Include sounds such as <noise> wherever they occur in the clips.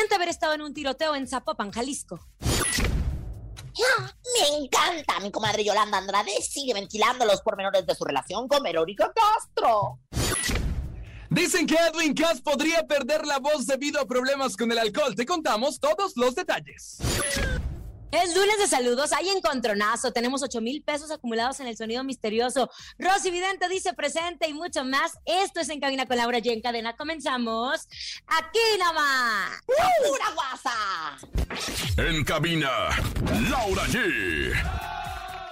Desmiente haber estado en un tiroteo en Zapopan, Jalisco. Ya, Me encanta. Mi comadre Yolanda Andrade sigue ventilando los pormenores de su relación con Verónica Castro. Dicen que Edwin Cass podría perder la voz debido a problemas con el alcohol. Te contamos todos los detalles. Es lunes de saludos, hay encontronazo, tenemos 8 mil pesos acumulados en el sonido misterioso. Rosy Vidente dice presente y mucho más. Esto es En Cabina con Laura G. En cadena comenzamos aquí nada más. ¡Pura guasa! En cabina, Laura G.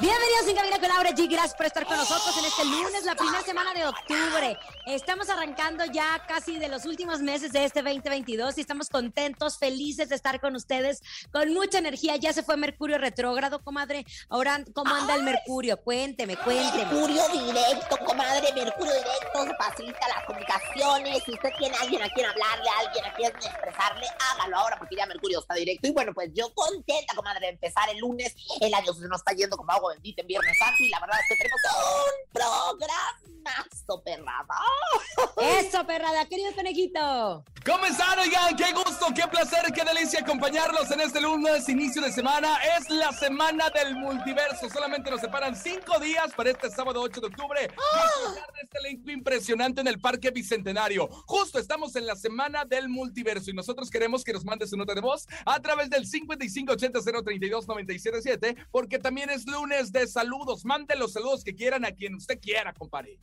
Bienvenidos en Cabina con Laura G. Gracias por estar con nosotros en este lunes, la primera semana de octubre. Estamos arrancando ya casi de los últimos meses de este 2022 y estamos contentos, felices de estar con ustedes, con mucha energía. Ya se fue Mercurio retrógrado, comadre. Ahora, ¿cómo anda el Mercurio? Cuénteme, cuénteme. Mercurio directo, comadre, Mercurio directo, se facilita las comunicaciones. Si usted tiene a alguien a quien hablarle, a alguien a quien expresarle, hágalo ahora porque ya Mercurio está directo. Y bueno, pues yo contenta, comadre, de empezar el lunes. El año se nos está yendo como agua bendita en Viernes Santo y la verdad es que tenemos un programazo, perrada. Eso, perrada, querido conejito. ¿Cómo están, oigan? Qué gusto, qué placer, qué delicia acompañarlos en este lunes, inicio de semana. Es la semana del multiverso. Solamente nos separan cinco días para este sábado 8 de octubre. Disfrutar de este elenco impresionante en el Parque Bicentenario. Justo estamos en la semana del multiverso y nosotros queremos que nos mandes su nota de voz a través del 5580-032-977 porque también es lunes de saludos. Mande los saludos que quieran a quien usted quiera, compadre.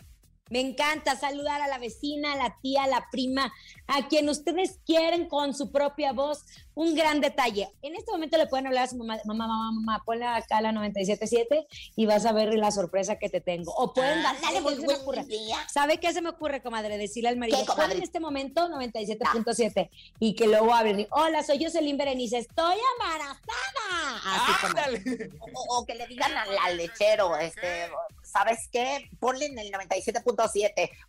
Me encanta saludar a la vecina, a la tía, a la prima, a quien ustedes quieren con su propia voz. Un gran detalle. En este momento le pueden hablar a su mamá, mamá, mamá, mamá, ponle acá la 97.7 y vas a ver la sorpresa que te tengo. O pueden Ah, darle, muy ¿qué se me buen ocurre? día. ¿Sabe qué se me ocurre, comadre? Decirle al marido, ¿Qué, comadre? "Pon en este momento 97.7 y que luego hablen. Hola, soy Jocelyn Berenice, estoy embarazada. Así. O, o que le digan al, al lechero, este, ¿sabes qué? Ponle en el 97.7.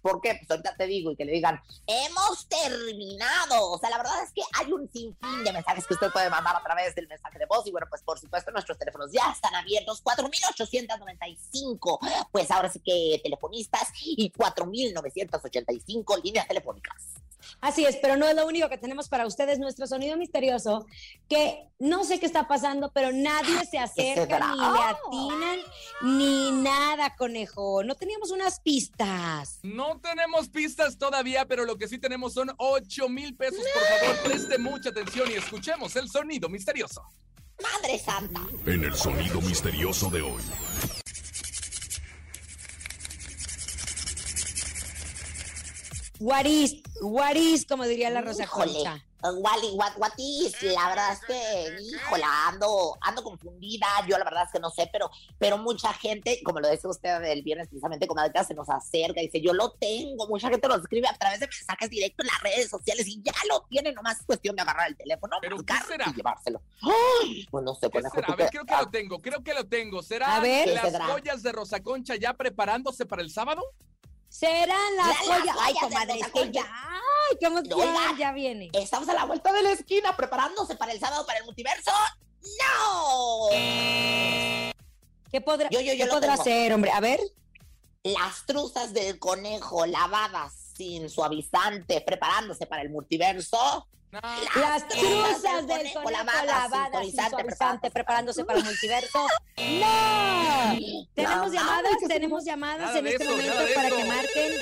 ¿Por qué? Pues ahorita te digo y que le digan, hemos terminado. O sea, la verdad es que hay un sinfín de mensajes que usted puede mandar a través del mensaje de voz. Y bueno, pues por supuesto nuestros teléfonos ya están abiertos. 4.895. Pues ahora sí que telefonistas y 4.985 líneas telefónicas. Así es, pero no es lo único que tenemos para ustedes, nuestro sonido misterioso, que no sé qué está pasando, pero nadie se acerca, ni le atinan, ni nada, conejo. No teníamos unas pistas. No tenemos pistas todavía, pero lo que sí tenemos son 8 mil pesos. Por favor, preste mucha atención y escuchemos el sonido misterioso. Madre Santa. En el sonido misterioso de hoy. Guaris, guaris, como diría la Rosa Híjole. Concha. Wally, what, what is? La verdad es que, híjola, ando, ando confundida. Yo la verdad es que no sé, pero, pero mucha gente, como lo dice usted el viernes precisamente, como se nos acerca y dice, yo lo tengo. Mucha gente lo escribe a través de mensajes directos en las redes sociales y ya lo tiene. Nomás es cuestión de agarrar el teléfono, ¿Pero marcar qué será? y llevárselo. Ay, pues no sé, ¿Qué conejo. será? A ver, creo que ah, lo tengo, creo que lo tengo. ¿Será A ver. ¿Qué las será? joyas de Rosa Concha ya preparándose para el sábado? Serán las Las joyas. Ay, comadre, es que ya. Ay, emoción, Oiga. ya viene. Estamos a la vuelta de la esquina preparándose para el sábado para el multiverso. ¡No! ¿Qué podrá, Yo, yo, yo qué podrá hacer, hombre? A ver. Las truzas del conejo lavadas sin suavizante, preparándose para el multiverso. No. Las truzas del conejo lavadas, preparándose para el multiverso. <laughs> ¡No! ¿Tenemos llamadas? ¿Tenemos llamadas en este momento para que marquen?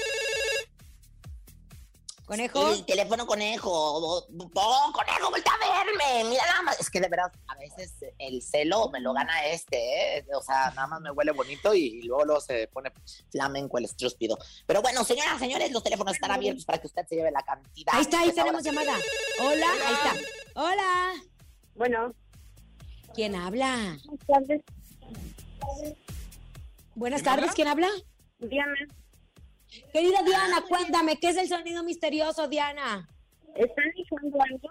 ¿Conejo? El teléfono conejo. Oh, conejo, vuelta a verme. Mira nada más. Es que de verdad, a veces el celo me lo gana este, ¿eh? O sea, nada más me huele bonito y, luego, luego se pone flamenco el estrúspido. Pero bueno, señoras, señores, los teléfonos están abiertos para que usted se lleve la cantidad. Ahí está, ahí tenemos sí. llamada. Hola, ahí está. Hola. Bueno, ¿Quién habla? buenas tardes. Buenas ¿Quién tardes? ¿quién habla? Diana, Querida Diana, cuéntame, ¿qué es el sonido misterioso, Diana? ¿están ligando algo?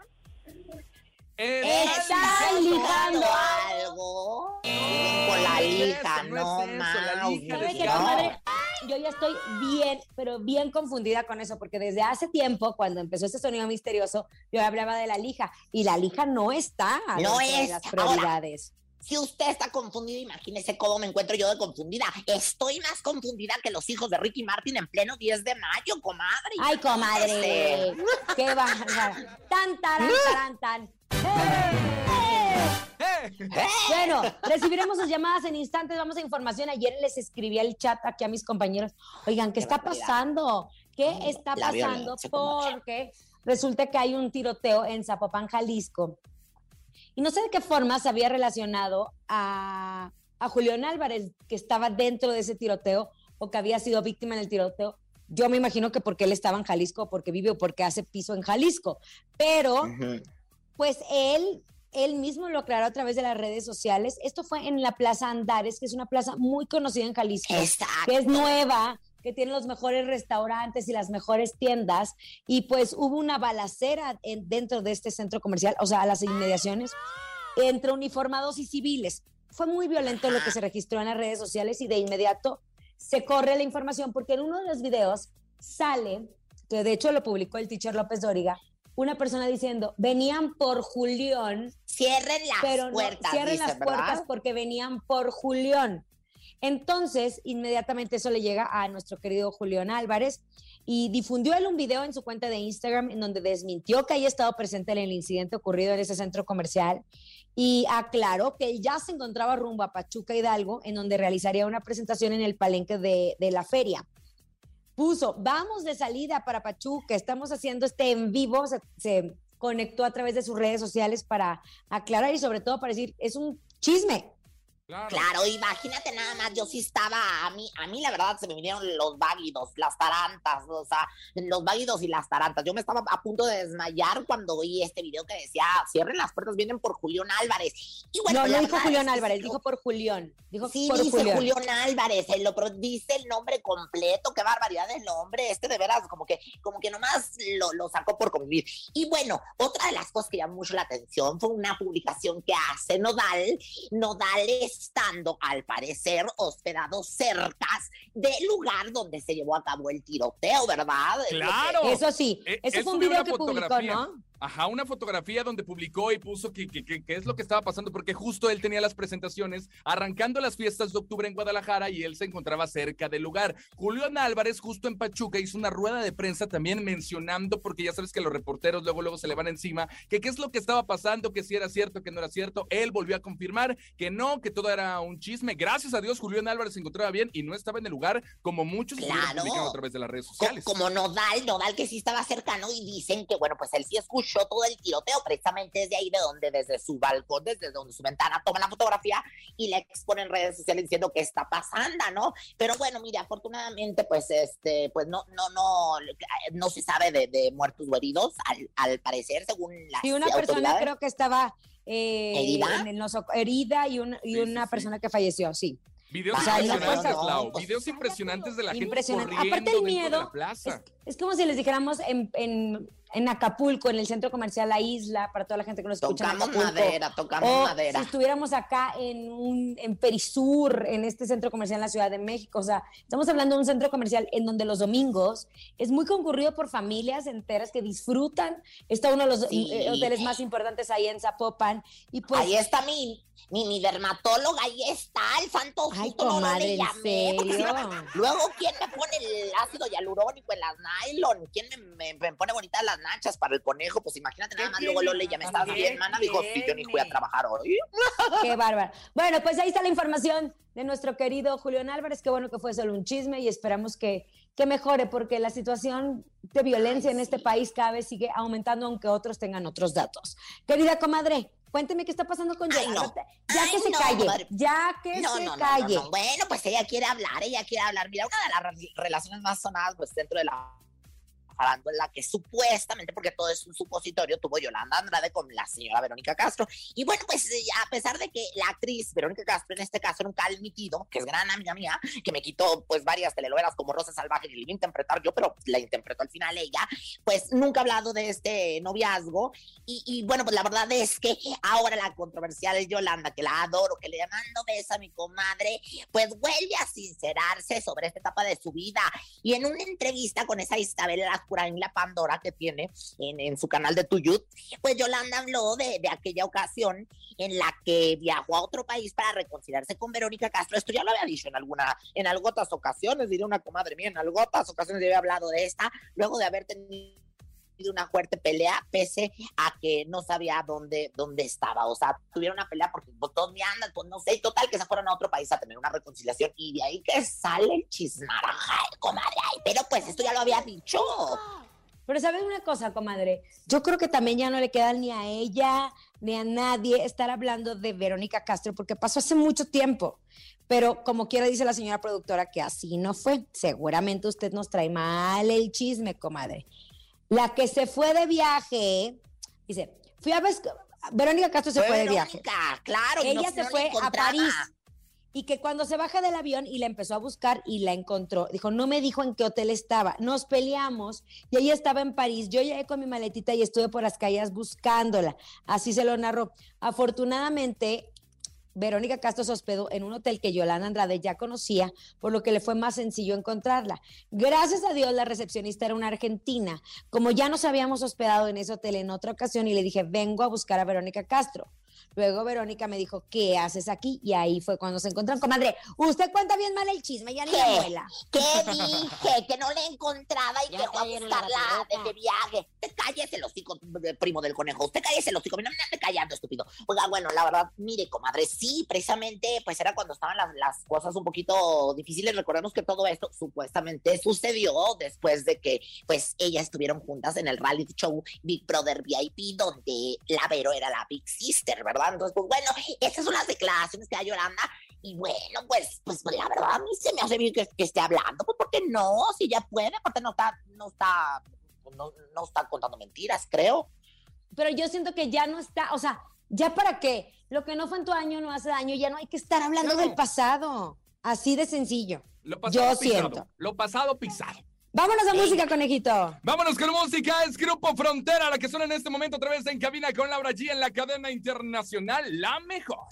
Están ligando. algo. Con la lija, no no, es eso, la Mau, lija ¿Sabe de qué, No. comadre? Yo ya estoy bien, pero bien confundida con eso, porque desde hace tiempo, cuando empezó este sonido misterioso, yo hablaba de la lija, y la lija no está No de es. las Ahora, prioridades. Si usted está confundido, imagínese cómo me encuentro yo de confundida. Estoy más confundida que los hijos de Ricky Martin en pleno 10 de mayo, comadre. Ay, comadre, qué bárbara. Tan, taran, <laughs> taran, tan. ¡Eh! ¡Eh! Bueno, recibiremos sus llamadas en instantes. Vamos a información. Ayer les escribí al chat aquí a mis compañeros. Oigan, ¿qué, está pasando? ¿Qué Mm, está pasando? Porque resulta que hay un tiroteo en Zapopan, Jalisco. Y no sé de qué forma se había relacionado a, a Julián Álvarez, que estaba dentro de ese tiroteo o que había sido víctima en el tiroteo. Yo me imagino que porque él estaba en Jalisco, porque vive o porque hace piso en Jalisco. Pero pues él, él mismo lo aclaró a través de las redes sociales. Esto fue en la Plaza Andares, que es una plaza muy conocida en Jalisco, Exacto. que es nueva, que tiene los mejores restaurantes y las mejores tiendas. Y pues hubo una balacera en- dentro de este centro comercial, o sea, a las inmediaciones, entre uniformados y civiles. Fue muy violento lo que se registró en las redes sociales y de inmediato se corre la información porque en uno de los videos sale, que de hecho lo publicó el teacher López Dóriga, una persona diciendo, venían por Julián, Cierren las pero no, puertas, cierren dice, las ¿verdad? puertas porque venían por Julián. Entonces, inmediatamente eso le llega a nuestro querido Julián Álvarez y difundió él un video en su cuenta de Instagram en donde desmintió que haya estado presente en el incidente ocurrido en ese centro comercial y aclaró que ya se encontraba rumbo a Pachuca Hidalgo, en donde realizaría una presentación en el palenque de, de la feria. Puso, vamos de salida para Pachuca, estamos haciendo este en vivo, se, se conectó a través de sus redes sociales para aclarar y sobre todo para decir, es un chisme. Claro. Claro, imagínate nada más, yo sí estaba, a mí, a mí la verdad se me vinieron los váguidos, las tarantas, o sea, los váguidos y las tarantas. Yo me estaba a punto de desmayar cuando oí este video que decía, cierren las puertas, vienen por Julián Álvarez. Y bueno, no, no dijo Julián es Álvarez, dijo por Julián. Dijo Sí, por dice Julián. Julián Álvarez, él lo, pro- dice el nombre completo, qué barbaridad el nombre, este de veras, como que, como que nomás lo, lo sacó por convivir. Y bueno, otra de las cosas que llamó mucho la atención fue una publicación que hace Nodal, Nodal estando, al parecer, hospedado cercas del lugar donde se llevó a cabo el tiroteo, ¿verdad? Es Claro. Eso sí, Eh, eso él fue un video que publicó. ¿no? Ajá, una fotografía donde publicó y puso que, que, que- que es lo que estaba pasando, porque justo él tenía las presentaciones arrancando las fiestas de octubre en Guadalajara y él se encontraba cerca del lugar. Julián Álvarez, justo en Pachuca, hizo una rueda de prensa también mencionando, porque ya sabes que los reporteros luego, luego se le van encima, que qué es lo que estaba pasando, que si era cierto, que no era cierto. Él volvió a confirmar que no, que todo era un chisme. Gracias a Dios, Julián Álvarez se encontraba bien y no estaba en el lugar, como muchos Claro. publicando a través de las redes sociales. como Nodal, Nodal que sí estaba cercano y dicen que, bueno, pues él sí escuchó todo el tiroteo, precisamente desde ahí, de donde, desde su balcón, desde donde su ventana toman la fotografía y la exponen en redes sociales diciendo que está pasando, ¿no? Pero bueno, mire, afortunadamente, pues, este, pues no, no, no, no se sabe de, de muertos o heridos, al, al parecer, según las Y una persona creo que estaba eh, ¿Herida? en el noso- herida y, un- y Sí, una sí. persona que falleció, sí. Videos O sea, no impresionantes, no, pues, Videos impresionantes de la gente Impresionante. corriendo Aparte el dentro de miedo, la plaza. Es como si les dijéramos en, en, en Acapulco, en el centro comercial La Isla, para toda la gente que nos escucha. en Tocamos Acapulco. madera, tocamos O madera. si estuviéramos acá en, un, en Perisur, en este centro comercial en la Ciudad de México. O sea, estamos hablando de un centro comercial en donde los domingos es muy concurrido por familias enteras que disfrutan. Está uno de los Sí. eh, hoteles más importantes ahí en Zapopan. Y pues, ahí está mi, mi, mi dermatóloga, ahí está, el santo ay, no, le ¿en llamé. <laughs> Luego, ¿quién me pone el ácido hialurónico en las nylon? ¿Quién me, me- me pone bonitas las nachas para el conejo? Pues imagínate nada más, luego? Lole, ya me estás ¿Qué bien, mana. Dijo, sí, yo ni fui a trabajar hoy. Qué <laughs> bárbaro. Bueno, pues ahí está la información de nuestro querido Julián Álvarez. Qué bueno que fue solo un chisme y esperamos que, que mejore porque la situación de violencia en este país cada vez sigue aumentando, aunque otros tengan otros datos. Querida comadre, cuénteme qué está pasando con Ay, Yolanda. no. Ya Ay, que se no, calle, ya que No, se calle. no, no. Bueno, pues ella quiere hablar, ella quiere hablar. Mira, una de las re- relaciones más sonadas, pues dentro de la farándula que supuestamente, porque todo es un supositorio, tuvo Yolanda Andrade con la señora Verónica Castro. Y bueno, pues eh, a pesar de que la actriz Verónica Castro en este caso era un calmitido, que es gran amiga mía, que me quitó pues varias telenovelas como Rosa Salvaje que le iba a interpretar yo, pero la interpretó al final ella, pues nunca ha hablado de este noviazgo. Y, y, bueno, pues la verdad es que ahora la controversial Yolanda, que la adoro, que le mando besos a mi comadre, pues vuelve a sincerarse sobre esta etapa de su vida. Y en una entrevista con esa Isabel Lascurain, la Pandora que tiene en, en su canal de Tuyut, pues Yolanda habló de, de aquella ocasión en la que viajó a otro país para reconciliarse con Verónica Castro. Esto ya lo había dicho en alguna, en algunas ocasiones, diré una comadre mía, en algunas ocasiones ya había hablado de esta, luego de haber tenido una fuerte pelea, pese a que no sabía dónde, dónde estaba. O sea, tuvieron una pelea porque pues, todos me andan, pues no sé, y total que se fueron a otro país a tener una reconciliación y de ahí que sale el chismaraja, comadre. Ay, pero pues esto ya lo había dicho. Pero ¿sabes una cosa, comadre? Yo creo que también ya no le queda ni a ella ni a nadie estar hablando de Verónica Castro porque pasó hace mucho tiempo. Pero como quiera dice la señora productora que así no fue. Seguramente usted nos trae mal el chisme, comadre. La que se fue de viaje, dice, fui a Verónica Castro se fue, de viaje. Claro. no- Ella se no fue a. París y que cuando se baja del avión y la empezó a buscar y la encontró, dijo, no me dijo en qué hotel estaba, nos peleamos y ella estaba en París, yo llegué con mi maletita y estuve por las calles buscándola, así se lo narró. Afortunadamente, Verónica Castro se hospedó en un hotel que Yolanda Andrade ya conocía, por lo que le fue más sencillo encontrarla. Gracias a Dios, la recepcionista era una argentina. Como ya nos habíamos hospedado en ese hotel en otra ocasión y le dije, vengo a buscar a Verónica Castro. Luego Verónica me dijo, ¿qué haces aquí? Y ahí fue cuando se encontraron. Comadre, usted cuenta bien mal el chisme, ya ni abuela. ¿Qué dije? Que no le encontraba y Ya que fue a buscarla de, de viaje. Usted cállese el hocico, primo del conejo. Usted cállese el hocico. No me ande callando, estúpido. Oiga, bueno, la verdad, mire, comadre, sí, precisamente, pues era cuando estaban las, las cosas un poquito difíciles. Recordemos que todo esto supuestamente sucedió después de que, pues, ellas estuvieron juntas en el reality show Big Brother VIP, donde la Vero era la Big Sister, ¿verdad? Entonces, pues bueno, esas son las declaraciones que da Yolanda. Y bueno, pues, pues, pues, la verdad a mí se me hace bien que, que esté hablando, pues porque no, si ya puede, aparte no está, no está, no, no está contando mentiras, creo. Pero yo siento que ya no está, o sea, ¿ya para qué? Lo que no fue en tu año no hace daño, ya no hay que estar hablando No. del pasado. Así de sencillo. Lo pasado Yo pisado. siento. Lo pasado pisado. Vámonos a música, conejito. Vámonos con música, es Grupo Frontera, la que suena en este momento otra vez en cabina con Laura G en la cadena internacional La Mejor.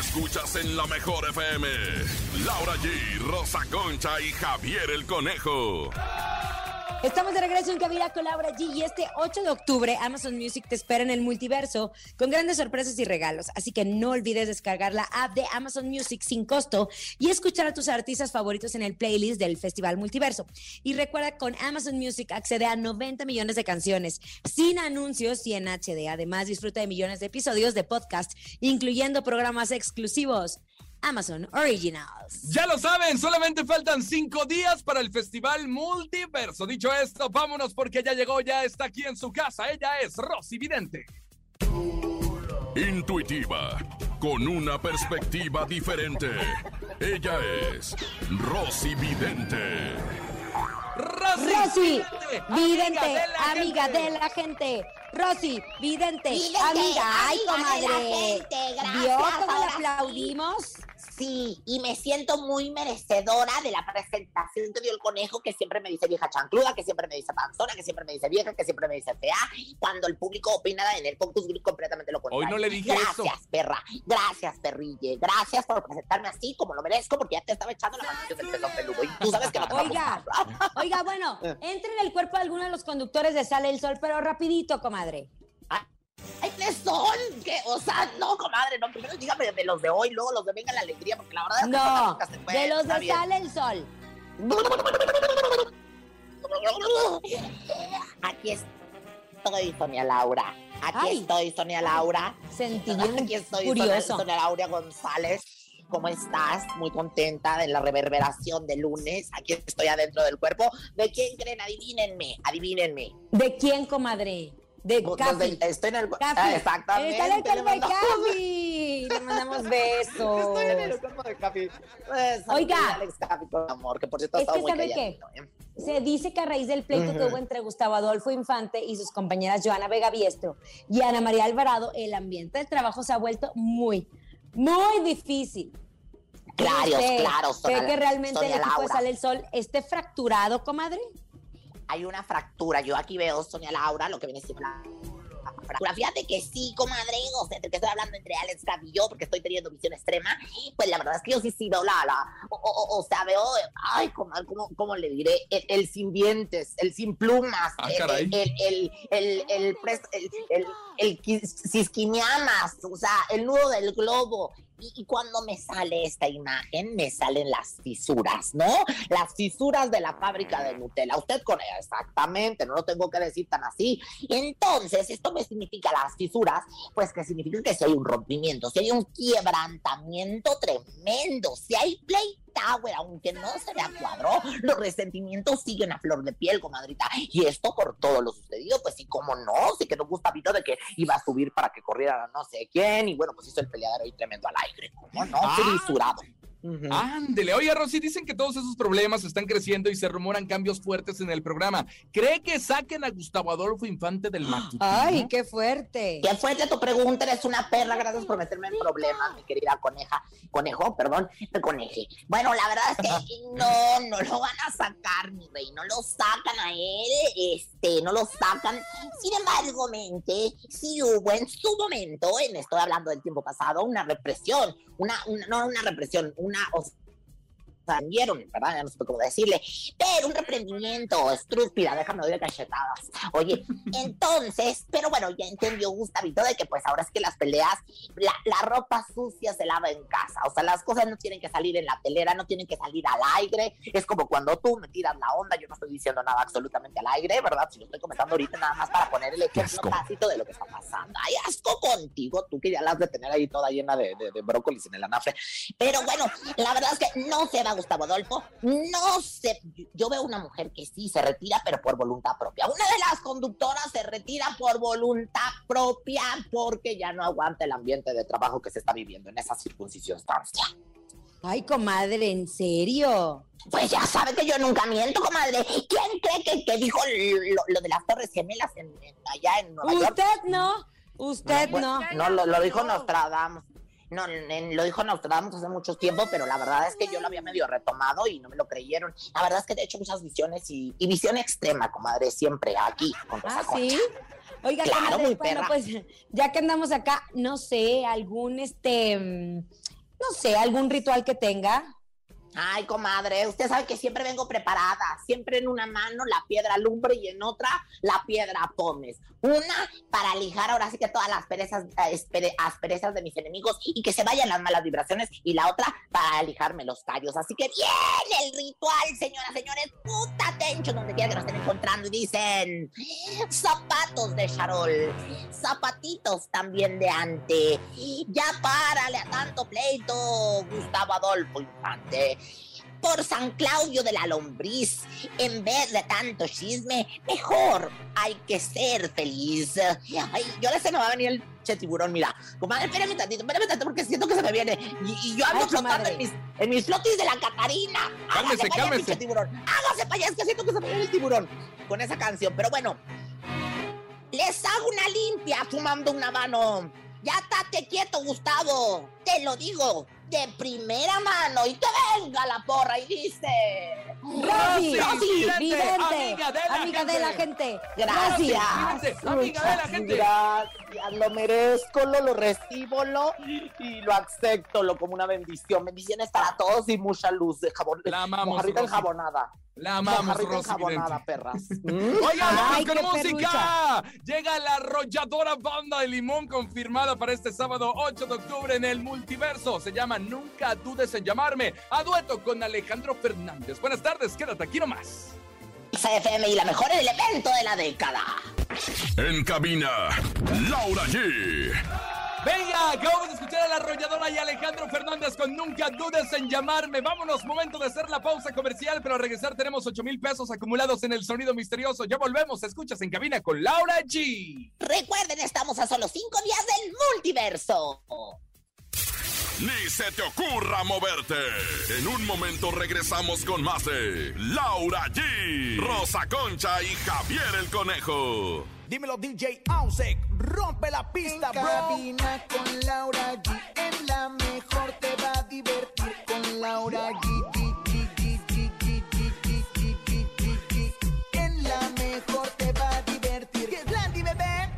Escuchas en la mejor FM. Laura G, Rosa Concha y Javier el Conejo. Estamos de regreso en Cabina con Laura G y este 8 de octubre Amazon Music te espera en el multiverso con grandes sorpresas y regalos. Así que no olvides descargar la app de Amazon Music sin costo y escuchar a tus artistas favoritos en el playlist del Festival Multiverso. Y recuerda, con Amazon Music accede a 90 millones de canciones sin anuncios y en HD. Además, disfruta de millones de episodios de podcast, incluyendo programas exclusivos. Amazon Originals. Ya lo saben, solamente faltan cinco días para el Festival Multiverso. Dicho esto, vámonos porque ya llegó, ya está aquí en su casa. Ella es Rosy Vidente. Intuitiva, con una perspectiva diferente. Ella es Rosy Vidente. Rosy, Rosy, vidente, amiga de la gente. Rosy, vidente, Vidente, amiga. Ay, amiga de la comadre. gente, gracias, ¿Vio cómo le aplaudimos? Sí, y me siento muy merecedora de la presentación que dio el conejo, que siempre me dice vieja chancluda, que siempre me dice panzona, que siempre me dice vieja, que siempre me dice fea, cuando el público opina en el focus group completamente lo contrario. Hoy no le dije gracias, eso. perra. Gracias, perrille. Gracias por presentarme así como lo merezco, porque ya te estaba echando la mano del pezón peludo. Y tú sabes que no te Oiga, oiga, bueno, <laughs> entre en el cuerpo de alguno de los conductores de Sale el Sol, pero rapidito, comadre. Ay, ¿qué son? ¿Qué? O sea, no, comadre, no. Primero dígame de los de hoy, luego los de Venga la Alegría, porque la verdad es que No, nunca se puede, de los de bien. Sale el Sol. Aquí estoy, Sonia Laura. Aquí Ay. estoy, Sonia Laura. Sentí Aquí estoy, curioso. Sonia, Laura González. ¿Cómo estás? Muy contenta de la reverberación de lunes. Aquí estoy adentro del cuerpo. ¿De quién creen? Adivínenme, adivínenme. ¿De quién, comadre? De de- Estoy en el. Ah, exactamente. Está en el le cuerpo de mandamos-. <laughs> Le mandamos besos. Estoy en el cuerpo de Cafi. Pues, Oiga. saludos a Alex Cafi, por amor, que por cierto ha Es que muy ¿sabe qué? ¿eh? Se dice que a raíz del pleito que hubo entre Gustavo Adolfo Infante y sus compañeras Joana Vega Biestro y Ana María Alvarado, el ambiente del trabajo se ha vuelto muy, muy difícil. Claro, ¿Usted claro, ¿Cree que realmente el equipo de. Sale el Sol esté fracturado, comadre? Hay una fractura. Yo aquí veo, Sonia Laura, lo que viene siendo la fractura. Fíjate que sí, comadre, o sea, te estoy hablando entre Alex Gaby y yo, porque estoy teniendo visión extrema. Pues la verdad es que yo sí sí veo la, la o, o- o sea, veo, ay, comadre, ¿cómo, cómo le diré? El, el sin dientes, el sin plumas, Ah, el, caray. el, el, el, el, pres- el, el, el quis- cisquimiamas, o sea, el nudo del globo. Y, y cuando me sale esta imagen, me salen las fisuras, ¿no? Las fisuras de la fábrica de Nutella. Usted con ella, exactamente, no lo tengo que decir tan así. Entonces, esto me significa las fisuras, pues que significa que si hay un rompimiento, si hay un quebrantamiento tremendo, si hay play tower, aunque no se me cuadro, los resentimientos siguen a flor de piel, comadrita. Y esto por todo lo sucedido, pues sí, cómo no, sí que no Gustavito de que iba a subir para que corriera no sé quién, y bueno, pues hizo el peleadero ahí tremendo al aire, ¿cómo no? Ah. Ándele, oye Rosy, dicen que todos esos problemas están creciendo y se rumoran cambios fuertes en el programa. ¿Cree que saquen a Gustavo Adolfo Infante del matutino? Ay, qué fuerte. ¿Qué fuerte tu pregunta? Eres una perra. Gracias por meterme en problemas, mi querida coneja. Conejo, perdón, me coneje. Bueno, la verdad es que <laughs> no, no lo van a sacar, mi rey. No lo sacan a él, este, no lo sacan. Sin embargo, mente, sí hubo en su momento, en estoy hablando del tiempo pasado, una represión. Una, una no una represión, una. O sea, vieron, ¿verdad? Ya no sé cómo decirle, pero un reprendimiento, estúpida, déjame oír cachetadas. Oye, <laughs> entonces, pero bueno, ya entendió Gustavito de que pues ahora es que las peleas, la, la ropa sucia se lava en casa, o sea, las cosas no tienen que salir en la telera, no tienen que salir al aire, es como cuando tú me tiras la onda, yo no estoy diciendo nada absolutamente al aire, ¿verdad? Si lo estoy comentando ahorita nada más para poner el ejemplo tácito de lo que está pasando. Ay, asco contigo, tú que ya la has de tener ahí toda llena de, de, de brócolis en el anafre. Pero bueno, la verdad es que no se va Gustavo Adolfo, no se... Yo veo una mujer que sí se retira, pero por voluntad propia. Una de las conductoras se retira por voluntad propia porque ya no aguanta el ambiente de trabajo que se está viviendo en esa circunstancia. Ay, comadre, ¿en serio? Pues ya sabe que yo nunca miento, comadre. ¿Quién cree que, que dijo lo, lo de las Torres Gemelas en, en- allá en Nueva York? Usted no, usted no. No, lo, lo dijo Nostradamus. No, en- lo dijo Nostradamus hace mucho tiempo, pero la verdad es que yo lo había medio retomado y no me lo creyeron. La verdad es que he hecho muchas visiones y, y visión extrema, comadre, siempre aquí con Rosa Ah, Concha. sí. Oiga, Claro, comadre, muy bueno, pues ya que andamos acá, no sé, algún este, mm, no sé, algún ritual que tenga. Ay, comadre, usted sabe que siempre vengo preparada. Siempre en una mano la piedra lumbre y en otra la piedra pomes. Una para lijar ahora sí que todas las perezas, asperezas de mis enemigos y que se vayan las malas vibraciones. Y la otra para lijarme los callos. Así que bien el ritual, señoras, señores. Puta atención donde quiera que nos estén encontrando. Y dicen zapatos de charol, zapatitos también de ante. Ya párale a tanto pleito, Gustavo Adolfo Infante. Por San Claudio de la Lombriz, en vez de tanto chisme, mejor hay que ser feliz. Ay, yo le se me va a venir el che tiburón, mira. Comadre, espérame tantito, espérame tantito, porque siento que se me viene. Y, y yo ando flotando en mis, en mis flotis de la Catarina. Cálmese, Hágase cálmese. tiburón. Hágase para allá, es que siento que se me viene el tiburón con esa canción. Pero bueno, les hago una limpia fumando una mano. Ya estate quieto, Gustavo. Te lo digo de primera mano. Y que venga la porra y dice... Rosy, Rosy, vidente, vidente, amiga de la amiga gente. de la gente. Gracias. Vidente, amiga de la gente. Gracias, lo merezco, lo, lo recibo, lo y lo acepto, lo como una bendición. Bendiciones para todos y mucha luz de jabón. La amamos, Mojarrita Rosy. enjabonada. La amamos, Rosy perras. <laughs> Oigan, vamos Ay, con música. Llega la arrolladora banda de limón confirmada para este sábado 8 de octubre en el multiverso. Se llama Nunca dudes en llamarme. A dueto con Alejandro Fernández. Buenas tardes, quédate aquí nomás. XFM y la mejor elemento de la década. En cabina, Laura G. Venga, acabamos de escuchar a la arrolladora y Alejandro Fernández con Nunca dudes en llamarme. Vámonos, momento de hacer la pausa comercial, pero al regresar tenemos 8 mil pesos acumulados en el sonido misterioso. Ya volvemos, escuchas en cabina con Laura G. Recuerden, estamos a solo cinco días del multiverso. Ni se te ocurra moverte. En un momento regresamos con más de Laura G, Rosa Concha y Javier el Conejo. Dímelo DJ Ausek, rompe la pista, bro. Cabina con Laura G, en la mejor te va a divertir con Laura G. G, G, G, G, G, G, G, G, G, G, G. En la mejor te va a divertir. ¿Qué es Landy, bebé?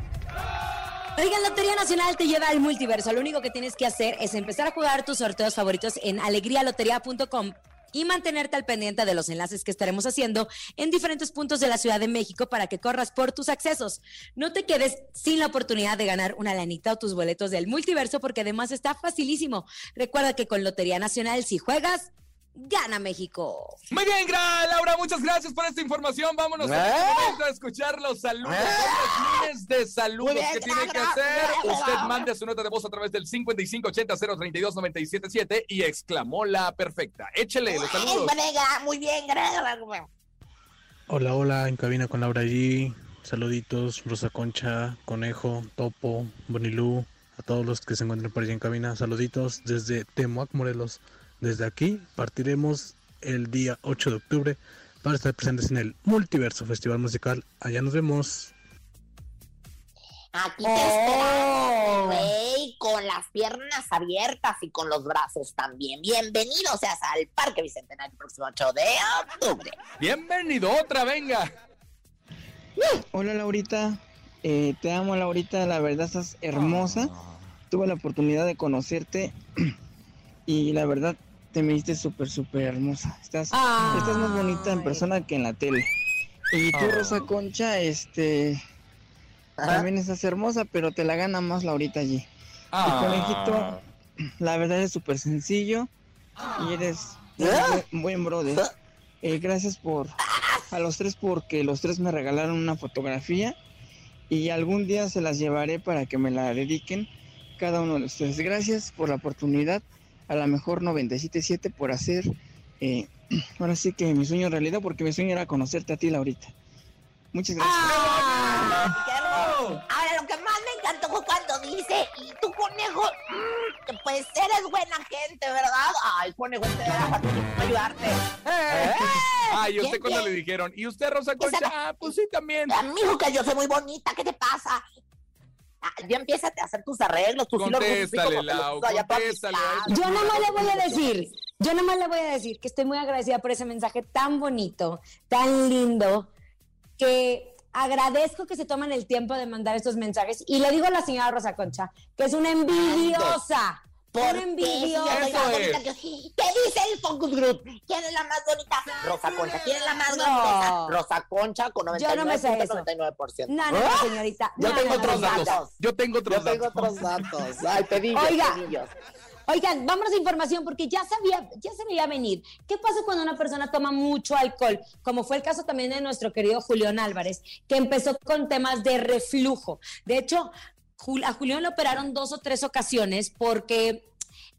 Oigan, Lotería Nacional te lleva al multiverso. Lo único que tienes que hacer es empezar a jugar tus sorteos favoritos en alegrialotería.com y mantenerte al pendiente de los enlaces que estaremos haciendo en diferentes puntos de la Ciudad de México para que corras por tus accesos. No te quedes sin la oportunidad de ganar una lanita o tus boletos del multiverso porque además está facilísimo. Recuerda que con Lotería Nacional, si juegas, gana México. Muy bien, gra- Laura, muchas gracias por esta información. Vámonos ¿Eh? a este a escuchar los saludos. ¿Eh? Son los lunes de saludos bien, que tiene que gra- hacer. gra- Usted gra- mande su nota de voz a través del 5580-032-977 y exclamó la perfecta. Échele los Ay, saludos. Muy bien, Grega. Hola, hola, en cabina con Laura G. Saluditos, Rosa Concha, Conejo, Topo, Bonilú, a todos los que se encuentran por allí en cabina. Saluditos desde Temuac, Morelos. Desde aquí partiremos el día 8 de octubre para estar presentes en el Multiverso Festival Musical. Allá nos vemos. Aquí te Oh. esperamos, güey, con las piernas abiertas y con los brazos también. Bienvenido seas al Parque Bicentenario el próximo 8 de octubre. Bienvenido, otra, venga. Hola Laurita, Eh, te amo Laurita, la verdad estás hermosa. Tuve la oportunidad de conocerte <clears throat> y la verdad te me diste súper, súper hermosa. Estás, Ay. estás más bonita en persona que en la tele. Y tú, Oh. Rosa Concha, este, Ajá. también estás hermosa, pero te la gana más Laurita allí. Ah. conejito. La verdad es súper sencillo y eres un ¿Ah? buen, buen brother. Eh, gracias por a los tres porque los tres me regalaron una fotografía y algún día se las llevaré para que me la dediquen cada uno de ustedes. Gracias por la oportunidad, a la mejor 977 por hacer eh, <clears throat> ahora sí que mi sueño realidad porque mi sueño era conocerte a ti Laurita. Muchas gracias. Ah. Ahora, lo que más me encantó fue cuando dice, y tu conejo, mm, pues eres buena gente, ¿verdad? Ay, conejo, este era para ayudarte. Eh. Ay, ¿y usted Bien, cuando le dijeron? ¿Y usted, Rosa Concha? Ah, pues sí, también. Amigo, que yo soy muy bonita, ¿qué te pasa? Ya empieza a hacer tus arreglos, tus Contéstale, Lau, contéstale. Yo nada más le voy a decir, yo nada más le voy a decir que estoy muy agradecida por ese mensaje tan bonito, tan lindo, que agradezco que se toman el tiempo de mandar estos mensajes. Y le digo a la señora Rosa Concha que es una envidiosa, ¿Por envidioso. ¿Qué dice el Focus Group? ¿Quién es la más bonita? Rosa Concha. ¿Quién es la más No. Rosa Concha con Yo no me sé eso. 99.99%. No, no, no, señorita. Yo No, tengo no, otros no. datos. Yo tengo otros Yo tengo datos. otros datos. Ay, <laughs> pedillos, Oiga. pedillos. Oigan, vámonos a información porque ya sabía, ya se veía venir. ¿Qué pasa cuando una persona toma mucho alcohol? Como fue el caso también de nuestro querido Julián Álvarez, que empezó con temas de reflujo. De hecho, a Julián lo operaron dos o tres ocasiones porque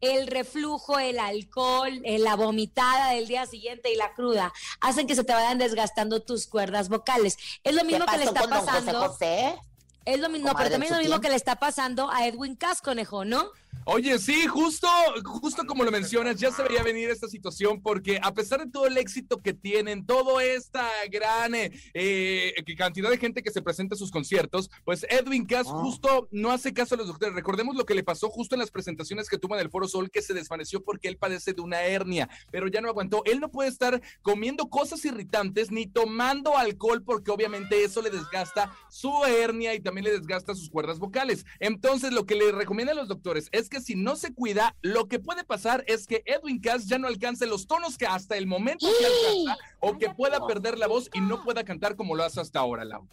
el reflujo, el alcohol, eh, la vomitada del día siguiente y la cruda hacen que se te vayan desgastando tus cuerdas vocales. Es lo ¿Qué mismo que le está José pasando. José? Es lo mismo, no, pero también es lo mismo que le está pasando a Edwin Cass, conejo, ¿no? Oye, sí, justo, justo como lo mencionas, ya se veía venir esta situación porque a pesar de todo el éxito que tienen, toda esta gran eh, eh, cantidad de gente que se presenta a sus conciertos, pues Edwin Cass Ah. justo no hace caso a los doctores. Recordemos lo que le pasó justo en las presentaciones que tuvo en el Foro Sol, que se desvaneció porque él padece de una hernia, pero ya no aguantó. Él no puede estar comiendo cosas irritantes ni tomando alcohol porque obviamente eso le desgasta su hernia y también le desgasta sus cuerdas vocales. Entonces, lo que le recomiendan los doctores es que si no se cuida, lo que puede pasar es que Edwin Cass ya no alcance los tonos que hasta el momento se alcanza o que pueda perder la voz y no pueda cantar como lo hace hasta ahora, Lau.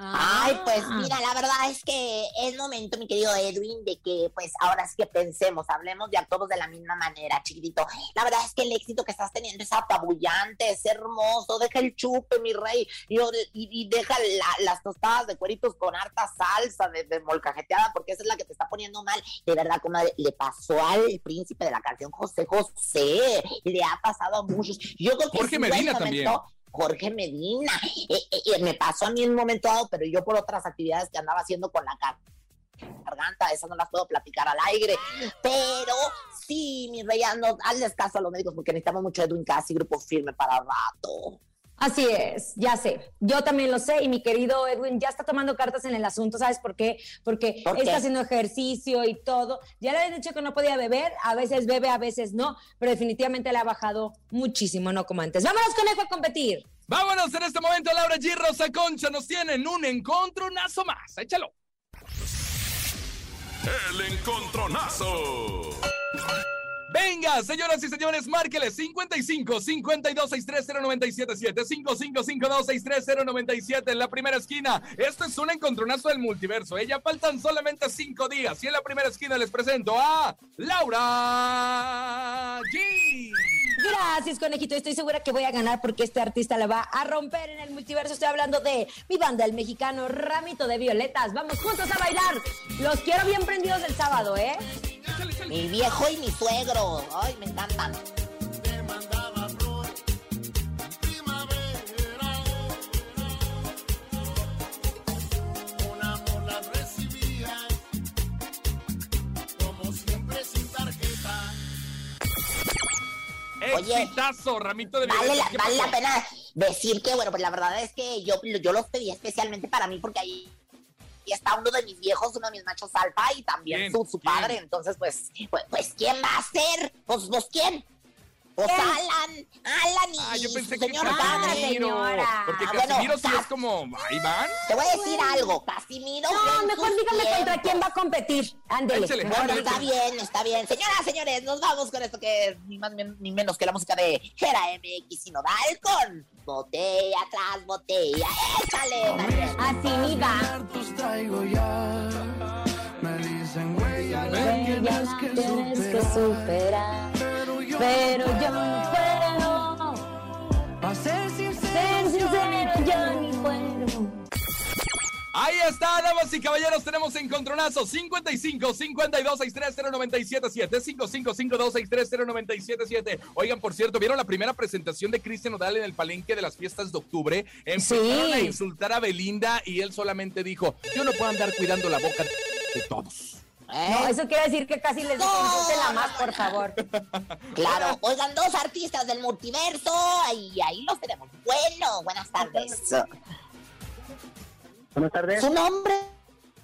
Ay, pues Ah. mira, la verdad es que es momento, mi querido Edwin, de que pues ahora sí que pensemos, hablemos ya todos de la misma manera, chiquitito. La verdad es que el éxito que estás teniendo es apabullante, es hermoso, deja el chupe, mi rey, y, y- y deja la- las tostadas de cueritos con harta salsa de, de molcajeteada, porque esa es la que te está poniendo mal. De verdad, como le pasó al príncipe de la canción José José, le ha pasado a muchos. Yo creo que Jorge Medina también. Jorge Medina. Me pasó a mí en un momento dado, pero yo por otras actividades que andaba haciendo con la gar- garganta, esas no las puedo platicar al aire. Pero sí, mi rey, no, hazles caso a los médicos porque necesitamos mucho Edwin Cass y grupo firme para rato. Así es, ya sé. Yo también lo sé y mi querido Edwin ya está tomando cartas en el asunto, ¿sabes por qué? Porque ¿Por qué? está haciendo ejercicio y todo. Ya le habían dicho que no podía beber, a veces bebe, a veces no, pero definitivamente le ha bajado muchísimo, no como antes. Vámonos, conejo, a competir. Vámonos en este momento, Laura G. Rosa Concha nos tienen un encontronazo más. Échalo. El encontronazo. Venga, señoras y señores, márqueles 55 52 63 0977 55 52 63 0977 en la primera esquina. Esto es un encontronazo del multiverso. Ella faltan solamente cinco días y en la primera esquina les presento a Laura G. Gracias, conejito. Estoy segura que voy a ganar porque este artista la va a romper en el multiverso. Estoy hablando de mi banda, el mexicano Ramito de Violetas. Vamos juntos a bailar. Los quiero bien prendidos el sábado, ¿eh? Mi viejo y mi suegro. Ay, me encantan. Oye, Exitazo, Ramito de Vale, la, Violetas. ¿Qué vale la pena decir que, bueno, pues la verdad es que yo, yo los pedí especialmente para mí porque ahí está uno de mis viejos, uno de mis machos alfa y también ¿Quién? su, su ¿Quién? padre. Entonces, pues, pues, pues, ¿quién va a ser? Pues, pues, ¿quién? Pues. Alan, Alan y Ah, yo su pensé que señor padre. Casimiro. señora. Porque Ah, bueno, Casimiro sí Cas- es como. Ahí van. Te voy a decir algo, Casimiro. No, mejor dígame contra quién va a competir. Ándele. Bueno, está bien, está bien. Señoras, señores, nos vamos con esto que es ni más ni menos que la música de Gera MX y Nodal con botella tras botella. ¡Échale! Así ni va. Hartos traigo ya. Me dicen, güey, ya la tienes que superar. Pero yo, no puedo. pa' ser Ser sincero, sincero, yo ni puedo. Ahí está, damas y caballeros, tenemos encontronazo 55 52 63 0977 55 52 63 0977. Oigan, por cierto, ¿vieron la primera presentación de Cristian Odal en el palenque de las fiestas de octubre? Empezaron Sí. a insultar a Belinda y él solamente dijo, yo no puedo andar cuidando la boca de todos. ¿Eh? No, eso quiere decir que casi les No, la más, por favor. Claro, oigan, dos artistas del multiverso, y ahí los tenemos. Bueno, buenas tardes. Buenas tardes, ¿Su nombre?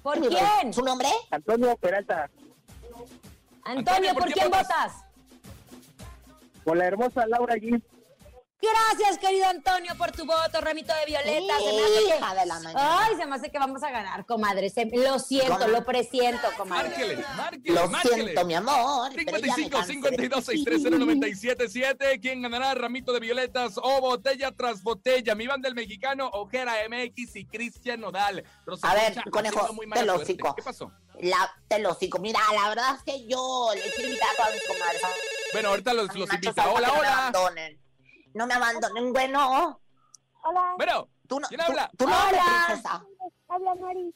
¿Por quién? ¿Su nombre? Antonio Peralta, Antonio, ¿por quién votas? por la hermosa Laura G. Gracias, querido Antonio, por tu voto. Ramito de Violeta. Se me hace que- Hija de la mañana. Ay, se me hace que vamos a ganar, comadre. Se- Lo siento, ¿Cómo? lo presiento, comadre. Márquele, márquele, Lo márquele. siento, mi amor. pero ya me 55 cansé. 52 630 977 ¿Quién ganará? Ramito de violetas o botella tras botella. Mi banda del mexicano, Ojera MX y Cristian Nodal. Rosa A ver, conejo, te lo. ¿Qué pasó? La, te lo sigo. Mira, la verdad es que yo le quiero invitar a mis comadres. Bueno, ahorita los, los invita. Hola, hola. No me abandonen. Bueno, Hola, Bueno, tú no. ¿Quién tú- habla? Tú, no Hola. princesa. habla Mari.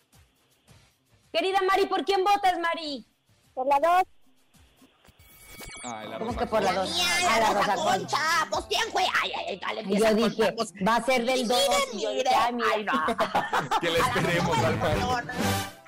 Querida Mari, ¿por quién votas, Mari? Por la dos. Ay, la ¿Cómo que por la La dos? mía, Ah, la la Rosa Concha. Pues quién fue. Ay, ay, dale, Yo a dije, va a ser del 2. Mire, mire. Ay, no. <laughs> <laughs> Que le esperemos al.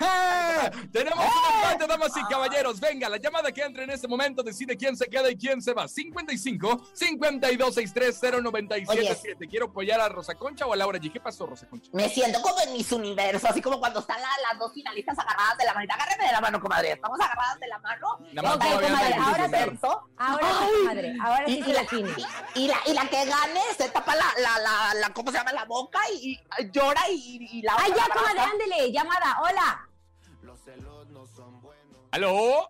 ¡Ah! <laughs> Tenemos un empate, damas y caballeros. Venga, la llamada que entra en este momento decide quién se queda y quién se va. 55 52 630 977. Quiero apoyar a Rosa Concha o a Laura G. ¿Qué pasó, Rosa Concha? Me siento como en mis universos, así como cuando están la- las dos finalistas agarradas de la mano. Agárreme de la mano, comadre. Estamos agarradas de la mano. Nada más Ok, todavía no comadre, ahora. Universo. Ahora sí, comadre. Ahora sí Y, la, la tiene. y, y la, y la que gane se tapa la, la, la, la- ¿cómo se llama? La boca y, y llora y, y la Ay, ya, comadre, ándele. Llamada, hola. ¿Aló?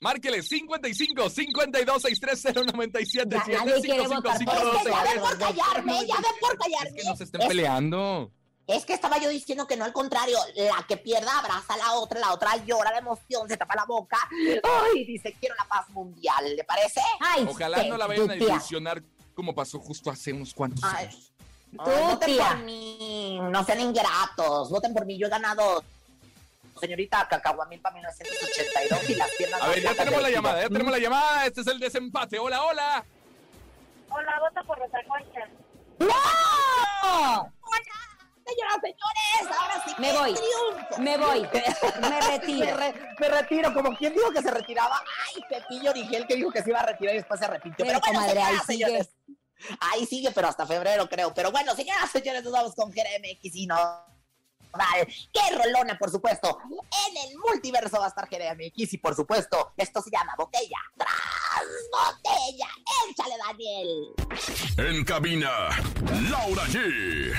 Márquele 55 52 630 977. Ya, nadie quiere votar por Es que ya ven por 55 callarme, ya ven por Es callarme. que nos estén Es- peleando. Es que estaba yo diciendo que no, al contrario, la que pierda abraza a la otra, la otra llora de emoción, se tapa la boca. Ay, dice, quiero la paz mundial, ¿le parece? Ay, Ojalá no la vayan a ilusionar como pasó justo hace unos cuantos Ay. años. Tú, Ay, voten tía. por mí, no sean ingratos, voten por mí, yo he ganado señorita Cacahuamilpa 1982 y las piernas A ver, ya tenemos la llamada, ya tenemos la llamada. Este es el desempate. Hola, hola. Hola, vota por Rosa Concha. ¡No! Señoras, señores, ahora sí Me que voy. triunfo. Me voy. Me Me, retiro. re- me retiro, como quien dijo que se retiraba. Ay, Pepillo Origel que dijo que se iba a retirar y después se arrepintió. Pero, Pero, bueno, comadre, ahí señoras, sigue. señores. Ahí sigue, pero hasta febrero creo. Pero bueno, señoras, señores, nos vamos con GRMX y no. Vale, qué rolona, por supuesto. En el multiverso va a estar GRMX y por supuesto, esto se llama botella tras botella. Échale, Daniel. En cabina, Laura G.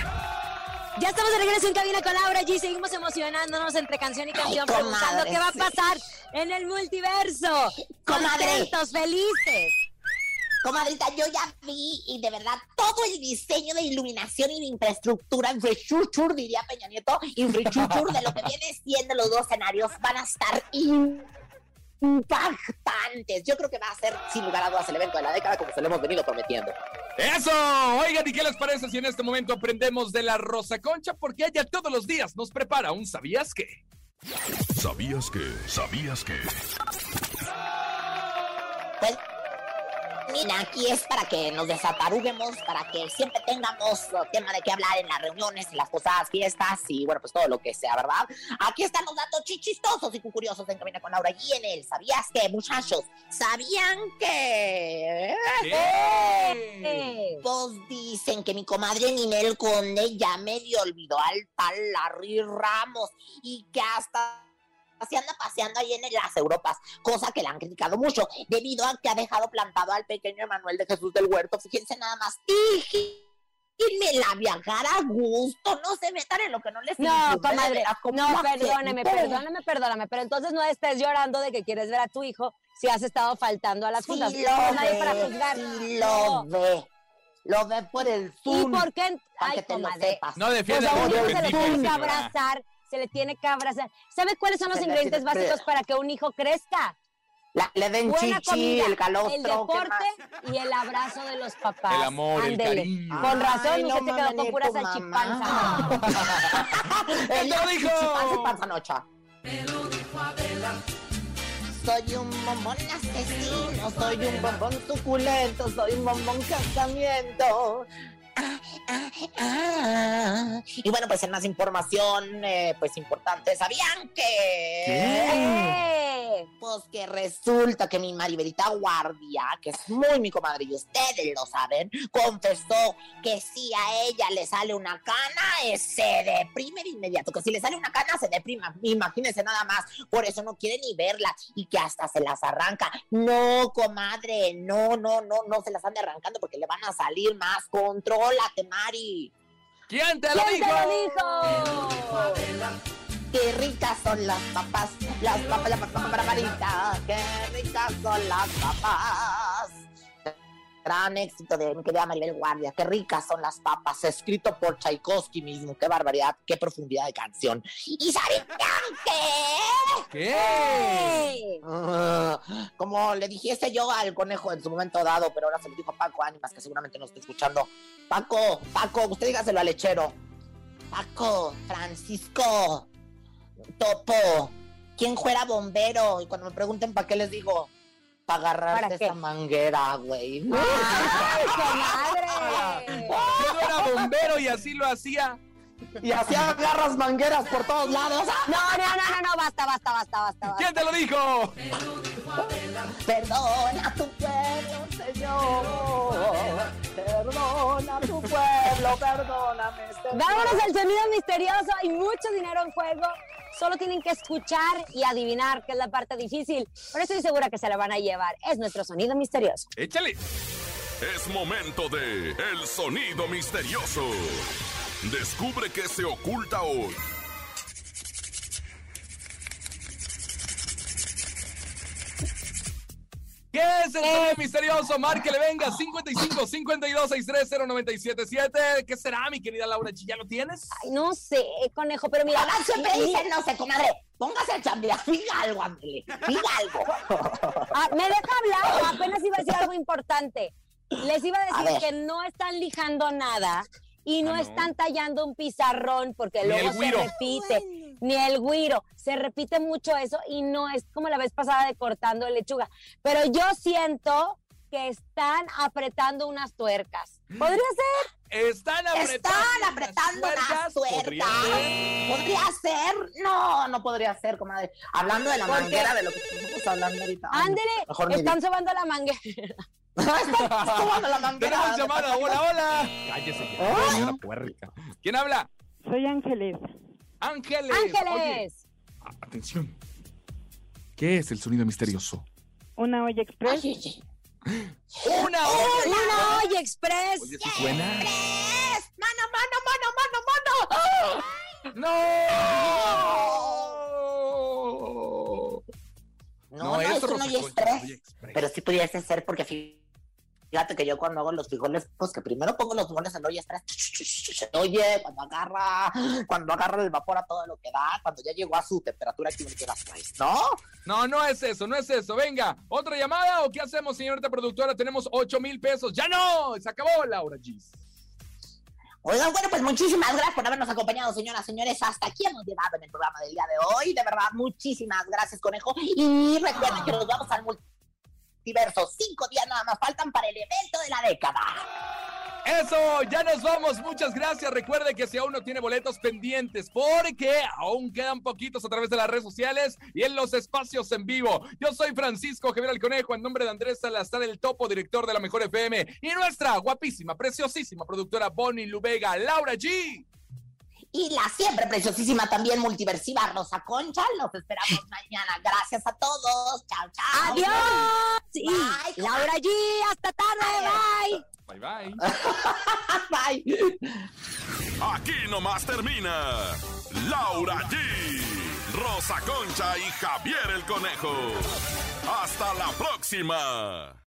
Ya estamos de regreso en cabina con Laura G. Seguimos emocionándonos entre canción y canción, Ay, preguntando qué va a pasar en el multiverso. Comadre. Contentos, felices. Comadrita, yo ya vi y de verdad todo el diseño de iluminación y de infraestructura, infrastructure, diría Peña Nieto, infrastructure de lo que viene siendo los dos escenarios van a estar impactantes. Yo creo que va a ser, sin lugar a dudas, el evento de la década como se lo hemos venido prometiendo. ¡Eso! Oigan, ¿y qué les parece si en este momento aprendemos de la Rosa Concha? Porque ella todos los días nos prepara un ¿sabías qué? ¿Sabías que? ¿Sabías que? Pues, mira, aquí es para que nos desataruguemos, para que siempre tengamos uh, tema de qué hablar en las reuniones, en las posadas, fiestas y bueno, pues todo lo que sea, ¿verdad? Aquí están los datos chichistosos y curiosos en Camina con Laura y en él. ¿Sabías que, muchachos? ¿Sabían que...? ¿Qué? Pues dicen que mi comadre Ninel Conde ya medio olvidó al tal Larry Ramos y que hasta se anda paseando ahí en las Europas, cosa que le han criticado mucho, debido a que ha dejado plantado al pequeño Emanuel de Jesús del Huerto. Fíjense nada más. Déjenme la viajar a gusto, no se metan en lo que no les No, comadre, como no, la perdóneme, gente. perdóname, perdóname, pero entonces no estés llorando de que quieres ver a tu hijo si has estado faltando a las Sí juntas. lo No, nadie para ve, juzgar. sí No. lo ve. Lo ve por el ¿Y Zoom. por qué? para Ay, que te lo sepas. No Pues defiende a un a hijo se le Felipe, tiene que señora. abrazar, se le tiene que abrazar. ¿Sabe cuáles son los Se ingredientes básicos para que un hijo crezca? La- le den Buena chichi, comida, el calostro. el ¿qué deporte y el abrazo de los papás. El amor, el Ándele. cariño. Con razón, Ay, usted no se quedó con pura salchipanza. <laughs> mamá. ¿Quién te lo dijo? Chichipanza y panzanocha. Soy un bombón asesino, soy un bombón suculento, soy un bombón casamiento. Ah, ah, ah. Y bueno, pues en más información, eh, pues importante, ¿sabían que? ¡Eh! qué? Pues que resulta que mi Maribelita Guardia, que es muy mi comadre y ustedes lo saben, confesó que si a ella le sale una cana, eh, se deprime de inmediato. Que si le sale una cana, se deprima. Imagínense nada más. Por eso no quiere ni verla y que hasta se las arranca. No, comadre, no, no, no, no se las ande arrancando porque le van a salir más. Contrólate, Mari. ¿Quién te lo ¿Quién dijo? te lo dijo? Qué ricas son las papas, las papas, las papas para Marita. Qué ricas son las papas. Gran éxito de mi querida Maribel Guardia. Qué ricas son las papas. Escrito por Tchaikovsky mismo. Qué barbaridad, qué profundidad de canción. ¿Y saben qué? ¿Qué? Ah, como le dijese yo al conejo en su momento dado, pero ahora se lo dijo a Paco Ánimas, que seguramente nos está escuchando. Paco, Paco, usted dígaselo al lechero. Paco, Francisco, Topo, ¿quién fuera bombero? Y cuando me pregunten para qué les digo, para agarrarte ¿Para esa manguera, güey. <laughs> ¡Ay, comadre! <laughs> Yo no era bombero y así lo hacía. Y así agarras mangueras por todos lados. <laughs> No, no, no, no, no, basta, basta, basta, basta. basta. ¿Quién te lo dijo? Perdona a tu Señor. Perdona tu pueblo, perdóname. Señor. Vámonos al sonido misterioso. Hay mucho dinero en juego. Solo tienen que escuchar y adivinar, que es la parte difícil. Pero estoy segura que se la van a llevar. Es nuestro sonido misterioso. Échale. Es momento de El Sonido Misterioso. Descubre qué se oculta hoy. ¿Qué es el sonido misterioso? Márquele, venga, 55 52 630 977. ¿Qué será, mi querida Laura G? ¿Ya lo tienes? Ay, no sé, conejo, pero mira. Siempre dicen, no sé, comadre, póngase a chambear, diga algo, ándele, diga algo. Ah, ¿Me deja hablar? Apenas iba a decir algo importante. Les iba a decir que no están lijando nada y no, Ah, no. están tallando un pizarrón porque luego se repite. Ni el güiro. Se repite mucho eso y no es como la vez pasada de cortando lechuga. Pero yo siento que están apretando unas tuercas. ¿Podría ser? Están apretando. Están apretando tuercas. las Podría tuercas. ser. ¿Podría ser? No, no podría ser, comadre. Hablando de la manguera, de lo que estamos hablando ahorita. Ándele, están sobando la manguera. <laughs> Están sobando la manguera. Tenemos llamada. Hola, hola. Cállese ya. puerca. ¿Quién habla? Soy Ángeles. Ángeles. Ángeles. a- atención. ¿Qué es el sonido misterioso? Una olla express. Ay, oye. una olla. Una olla express. Oye, ¿sí suena? ¡Tres! ¡Mano, mano, mano, mano, ¡No! mano! No, no, es Rosa un olla express. express. Pero sí pudiese ser porque fíjate que yo cuando hago los frijoles, pues que primero pongo los frijoles en la olla. Oye, cuando agarra, cuando agarra el vapor a todo lo que da, cuando ya llegó a su temperatura que las traes, ¿no? No, no es eso, no es eso. Venga, ¿otra llamada o qué hacemos, señorita productora? Tenemos 8 mil pesos. ¡Ya no! Se acabó, Laura G. Oigan, bueno, pues muchísimas gracias por habernos acompañado, señoras, señores. Hasta aquí hemos llegado en el programa del día de hoy. De verdad, muchísimas gracias, conejo. Y recuerden que nos vamos al multiverso. Cinco días nada más faltan para el evento de la década. Eso, ya nos vamos. Muchas gracias. Recuerde que si aún no tiene boletos pendientes, porque aún quedan poquitos a través de las redes sociales y en los espacios en vivo. Yo soy Francisco Javier el Conejo, en nombre de Andrés Salazar, el topo, director de la Mejor FM, y nuestra guapísima, preciosísima productora Bonnie Lubega, Laura G. Y la siempre preciosísima, también multiversiva Rosa Concha. Los esperamos <laughs> mañana. Gracias a todos. Chao, chao. Adiós. Y Bye, Laura G, hasta tarde. Bye. Bye bye. <laughs> Bye. Aquí nomás termina Laura G, Rosa Concha y Javier el Conejo. Hasta la próxima.